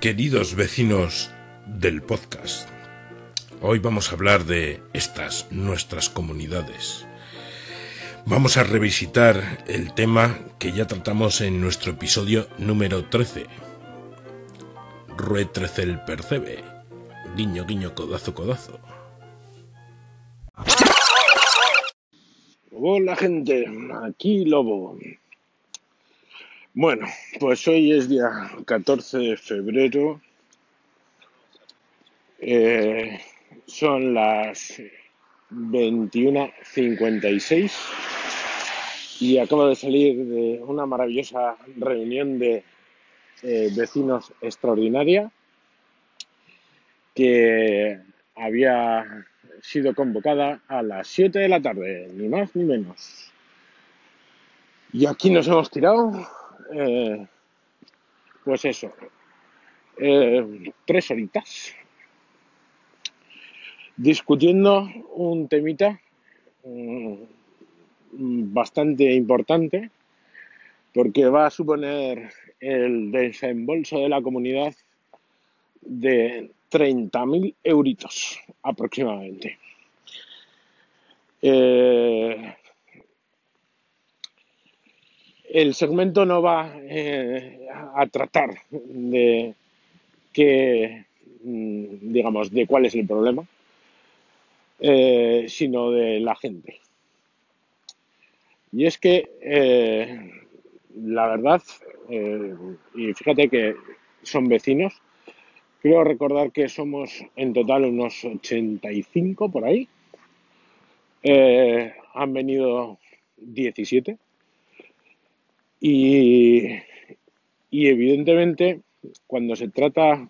Queridos vecinos del podcast, hoy vamos a hablar de estas nuestras comunidades. Vamos a revisitar el tema que ya tratamos en nuestro episodio número 13. Rue 13 el percebe. Guiño, guiño, codazo, codazo. Hola gente, aquí Lobo. Bueno, pues hoy es día 14 de febrero. Eh, son las 21.56 y acabo de salir de una maravillosa reunión de eh, vecinos extraordinaria que había sido convocada a las 7 de la tarde, ni más ni menos. Y aquí nos hemos tirado, eh, pues eso, eh, tres horitas discutiendo un temita mm, bastante importante porque va a suponer el desembolso de la comunidad de 30.000 euritos aproximadamente. Eh, el segmento no va eh, a tratar de que, mm, digamos, de cuál es el problema, eh, sino de la gente. Y es que, la verdad, y fíjate que son vecinos, Creo recordar que somos en total unos 85 por ahí. Eh, han venido 17. Y, evidentemente, cuando se trata,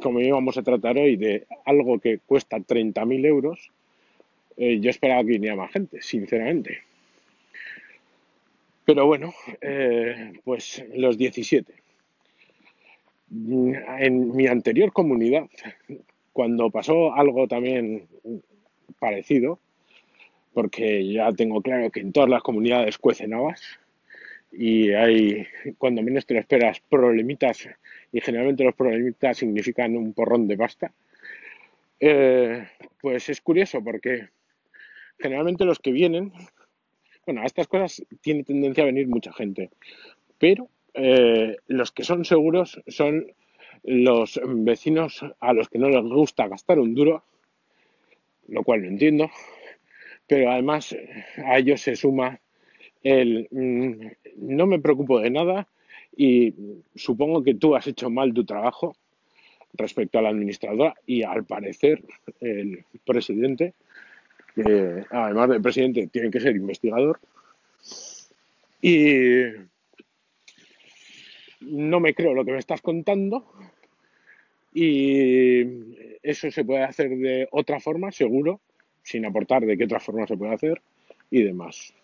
como íbamos a tratar hoy, de algo que cuesta 30.000 euros, eh, yo esperaba que viniera más gente, sinceramente. Pero bueno, eh, pues los 17 en mi anterior comunidad, cuando pasó algo también parecido, porque ya tengo claro que en todas las comunidades cuecen habas y hay, cuando menos te lo esperas, problemitas y generalmente los problemitas significan un porrón de pasta, eh, pues es curioso porque generalmente los que vienen, bueno, a estas cosas tiene tendencia a venir mucha gente, pero eh, los que son seguros son los vecinos a los que no les gusta gastar un duro, lo cual no entiendo, pero además a ellos se suma mm, no me preocupo de nada y supongo que tú has hecho mal tu trabajo respecto a la administradora y al parecer el presidente, además del presidente tiene que ser investigador, y no me creo lo que me estás contando y eso se puede hacer de otra forma, seguro, sin aportar de qué otra forma se puede hacer y demás.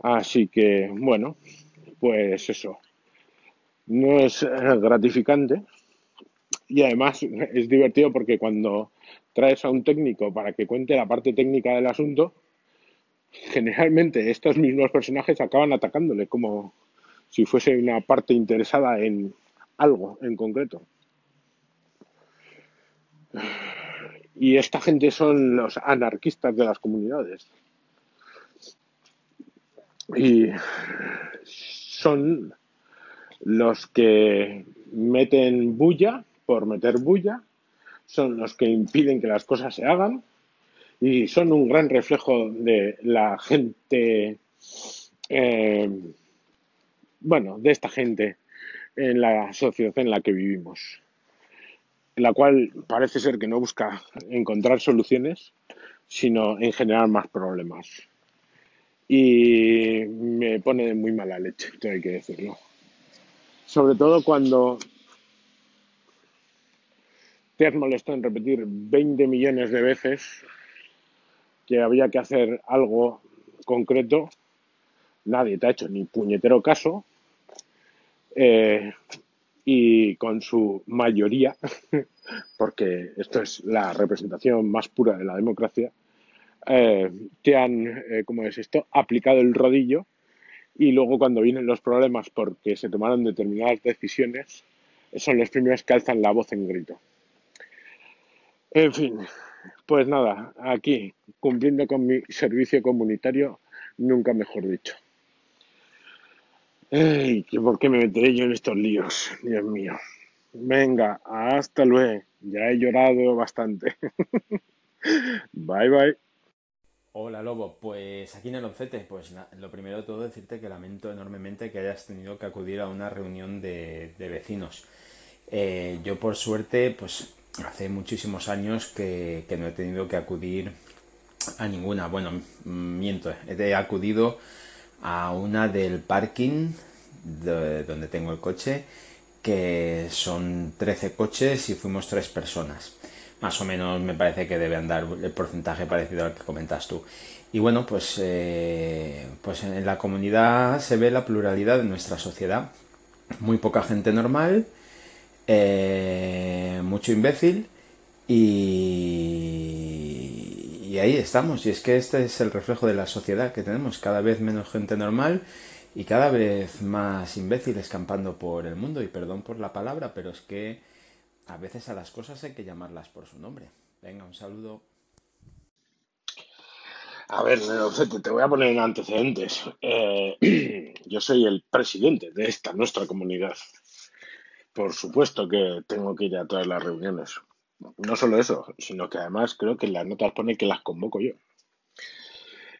Así que, bueno, pues eso. No es gratificante y además es divertido porque cuando traes a un técnico para que cuente la parte técnica del asunto, generalmente estos mismos personajes acaban atacándole como, si fuese una parte interesada en algo en concreto. Y esta gente son los anarquistas de las comunidades. Y son los que meten bulla por meter bulla, son los que impiden que las cosas se hagan y son un gran reflejo de la gente eh, bueno, de esta gente en la sociedad en la que vivimos, la cual parece ser que no busca encontrar soluciones, sino en generar más problemas. Y me pone de muy mala leche, esto hay que decirlo. Sobre todo cuando te has molestado en repetir 20 millones de veces que había que hacer algo concreto nadie te ha hecho ni puñetero caso eh, y con su mayoría, porque esto es la representación más pura de la democracia, eh, te han, eh, ¿cómo es esto?, aplicado el rodillo y luego cuando vienen los problemas porque se tomaron determinadas decisiones, son los primeros que alzan la voz en grito. En fin, pues nada, aquí, cumpliendo con mi servicio comunitario, nunca mejor dicho. Ey, ¿por qué me meteré yo en estos líos? Dios mío. Venga, hasta luego. Ya he llorado bastante. bye bye. Hola Lobo, pues aquí en el Oncete, pues lo primero de todo decirte que lamento enormemente que hayas tenido que acudir a una reunión de, vecinos. Eh, yo por suerte, pues hace muchísimos años que, no he tenido que acudir a ninguna. Bueno, miento, he acudido a una del parking donde tengo el coche, que son 13 coches y fuimos tres personas. Más o menos me parece que debe andar el porcentaje parecido al que comentas tú. Y bueno, pues, eh, pues en la comunidad se ve la pluralidad de nuestra sociedad. Muy poca gente normal, eh, mucho imbécil y y ahí estamos. Y es que este es el reflejo de la sociedad que tenemos. Cada vez menos gente normal y cada vez más imbéciles campando por el mundo. Y perdón por la palabra, pero es que a veces a las cosas hay que llamarlas por su nombre. Venga, un saludo. A ver, te voy a poner en antecedentes. Eh, yo soy el presidente de esta nuestra comunidad. Por supuesto que tengo que ir a todas las reuniones. No solo eso, sino que además creo que las notas pone que las convoco yo.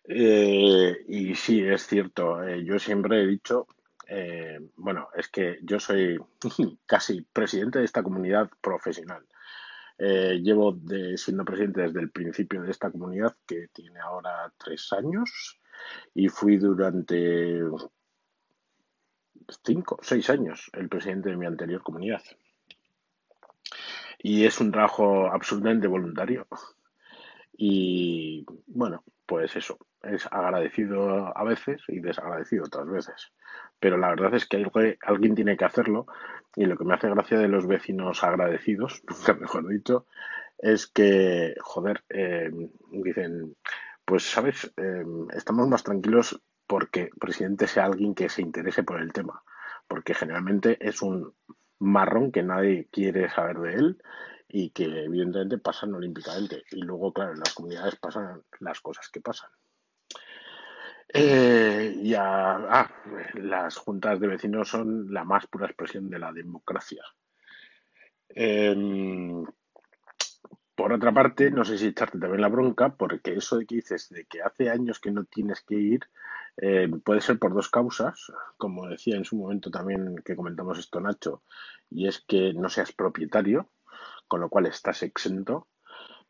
Eh, y sí, es cierto, eh, yo siempre he dicho, eh, bueno, es que yo soy casi presidente de esta comunidad profesional. llevo siendo presidente desde el principio de esta comunidad, que tiene ahora tres años, y fui durante cinco, seis años el presidente de mi anterior comunidad y es un trabajo absolutamente voluntario. Y bueno, pues eso, es agradecido a veces y desagradecido otras veces. Pero la verdad es que alguien tiene que hacerlo y lo que me hace gracia de los vecinos agradecidos, mejor dicho, es que, joder, eh, dicen, pues sabes, eh, estamos más tranquilos porque presidente sea alguien que se interese por el tema, porque generalmente es un marrón que nadie quiere saber de él y que evidentemente pasan olímpicamente. Y luego, claro, en las comunidades pasan las cosas que pasan. Eh, ya, ah, las juntas de vecinos son la más pura expresión de la democracia. Em, por otra parte, no sé si echarte también la bronca, porque eso de que dices de que hace años que no tienes que ir, eh, puede ser por dos causas, como decía en su momento también que comentamos esto Nacho, y es que no seas propietario, con lo cual estás exento,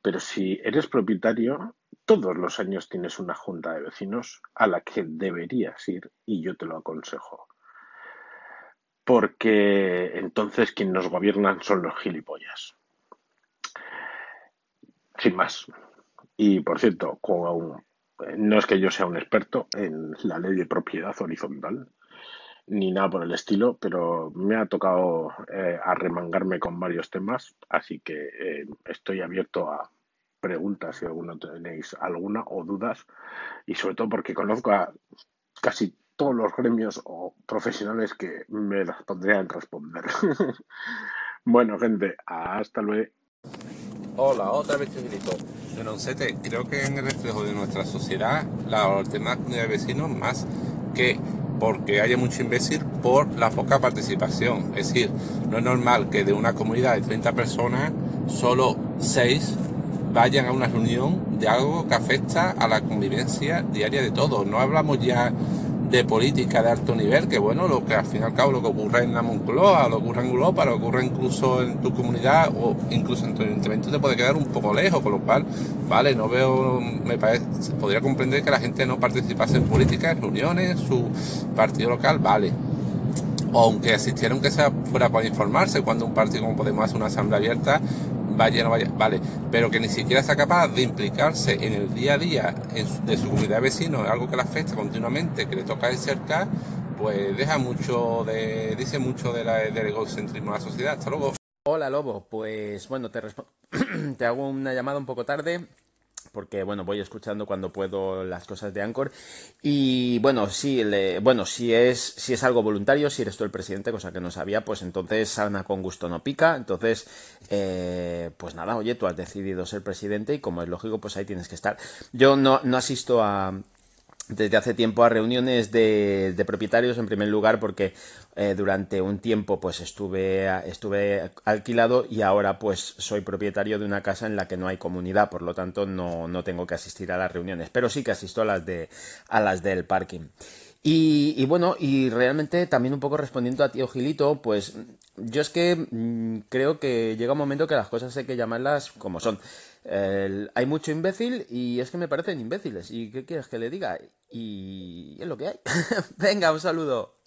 pero si eres propietario, todos los años tienes una junta de vecinos a la que deberías ir y yo te lo aconsejo. Porque entonces quienes nos gobiernan son los gilipollas. Sin más. Y por cierto, no es que yo sea un experto en la ley de propiedad horizontal, ni nada por el estilo, pero me ha tocado eh, arremangarme con varios temas, así que eh, estoy abierto a preguntas si alguno tenéis alguna o dudas, y sobre todo porque conozco a casi todos los gremios o profesionales que me las pondrían responder. bueno, gente, hasta luego. Hola, otra vez Civilito. Oncete, creo que en el reflejo de nuestra sociedad, la última comunidad de vecinos, más que porque haya mucho imbécil por la poca participación. Es decir, no es normal que de una comunidad de 30 personas, solo 6 vayan a una reunión de algo que afecta a la convivencia diaria de todos. No hablamos ya de política de alto nivel, que bueno, lo que al fin y al cabo lo que ocurre en la Moncloa, lo que ocurre en Europa, lo que ocurre incluso en tu comunidad o incluso en tu ayuntamiento te puede quedar un poco lejos, con lo cual, vale, no veo, me parece, podría comprender que la gente no participase en política, en reuniones, su partido local, vale. O aunque asistiera, aunque sea fuera para informarse, cuando un partido como Podemos hace una asamblea abierta, vaya no vaya, vale, pero que ni siquiera sea capaz de implicarse en el día a día de su comunidad de vecinos, algo que le afecta continuamente, que le toca de cerca, pues deja mucho de, dice mucho del egocentrismo de la sociedad. Hasta luego. Hola Lobo, pues bueno, te, te hago una llamada un poco tarde porque bueno, voy escuchando cuando puedo las cosas de Anchor y bueno, sí, bueno, si es si es algo voluntario, si eres tú el presidente, cosa que no sabía, pues entonces sana con gusto no pica, entonces eh, pues nada, oye, tú has decidido ser presidente y como es lógico, pues ahí tienes que estar. Yo no, no asisto a desde hace tiempo a reuniones de, propietarios en primer lugar porque eh, durante un tiempo pues estuve, estuve alquilado y ahora pues soy propietario de una casa en la que no hay comunidad. Por lo tanto no, no tengo que asistir a las reuniones pero sí que asisto a las de a las del parking y, bueno, y realmente también un poco respondiendo a tío Gilito, pues yo es que mm, creo que llega un momento que las cosas hay que llamarlas como son. hay mucho imbécil y es que me parecen imbéciles. ¿Y qué quieres que le diga? Y es lo que hay. Venga, un saludo.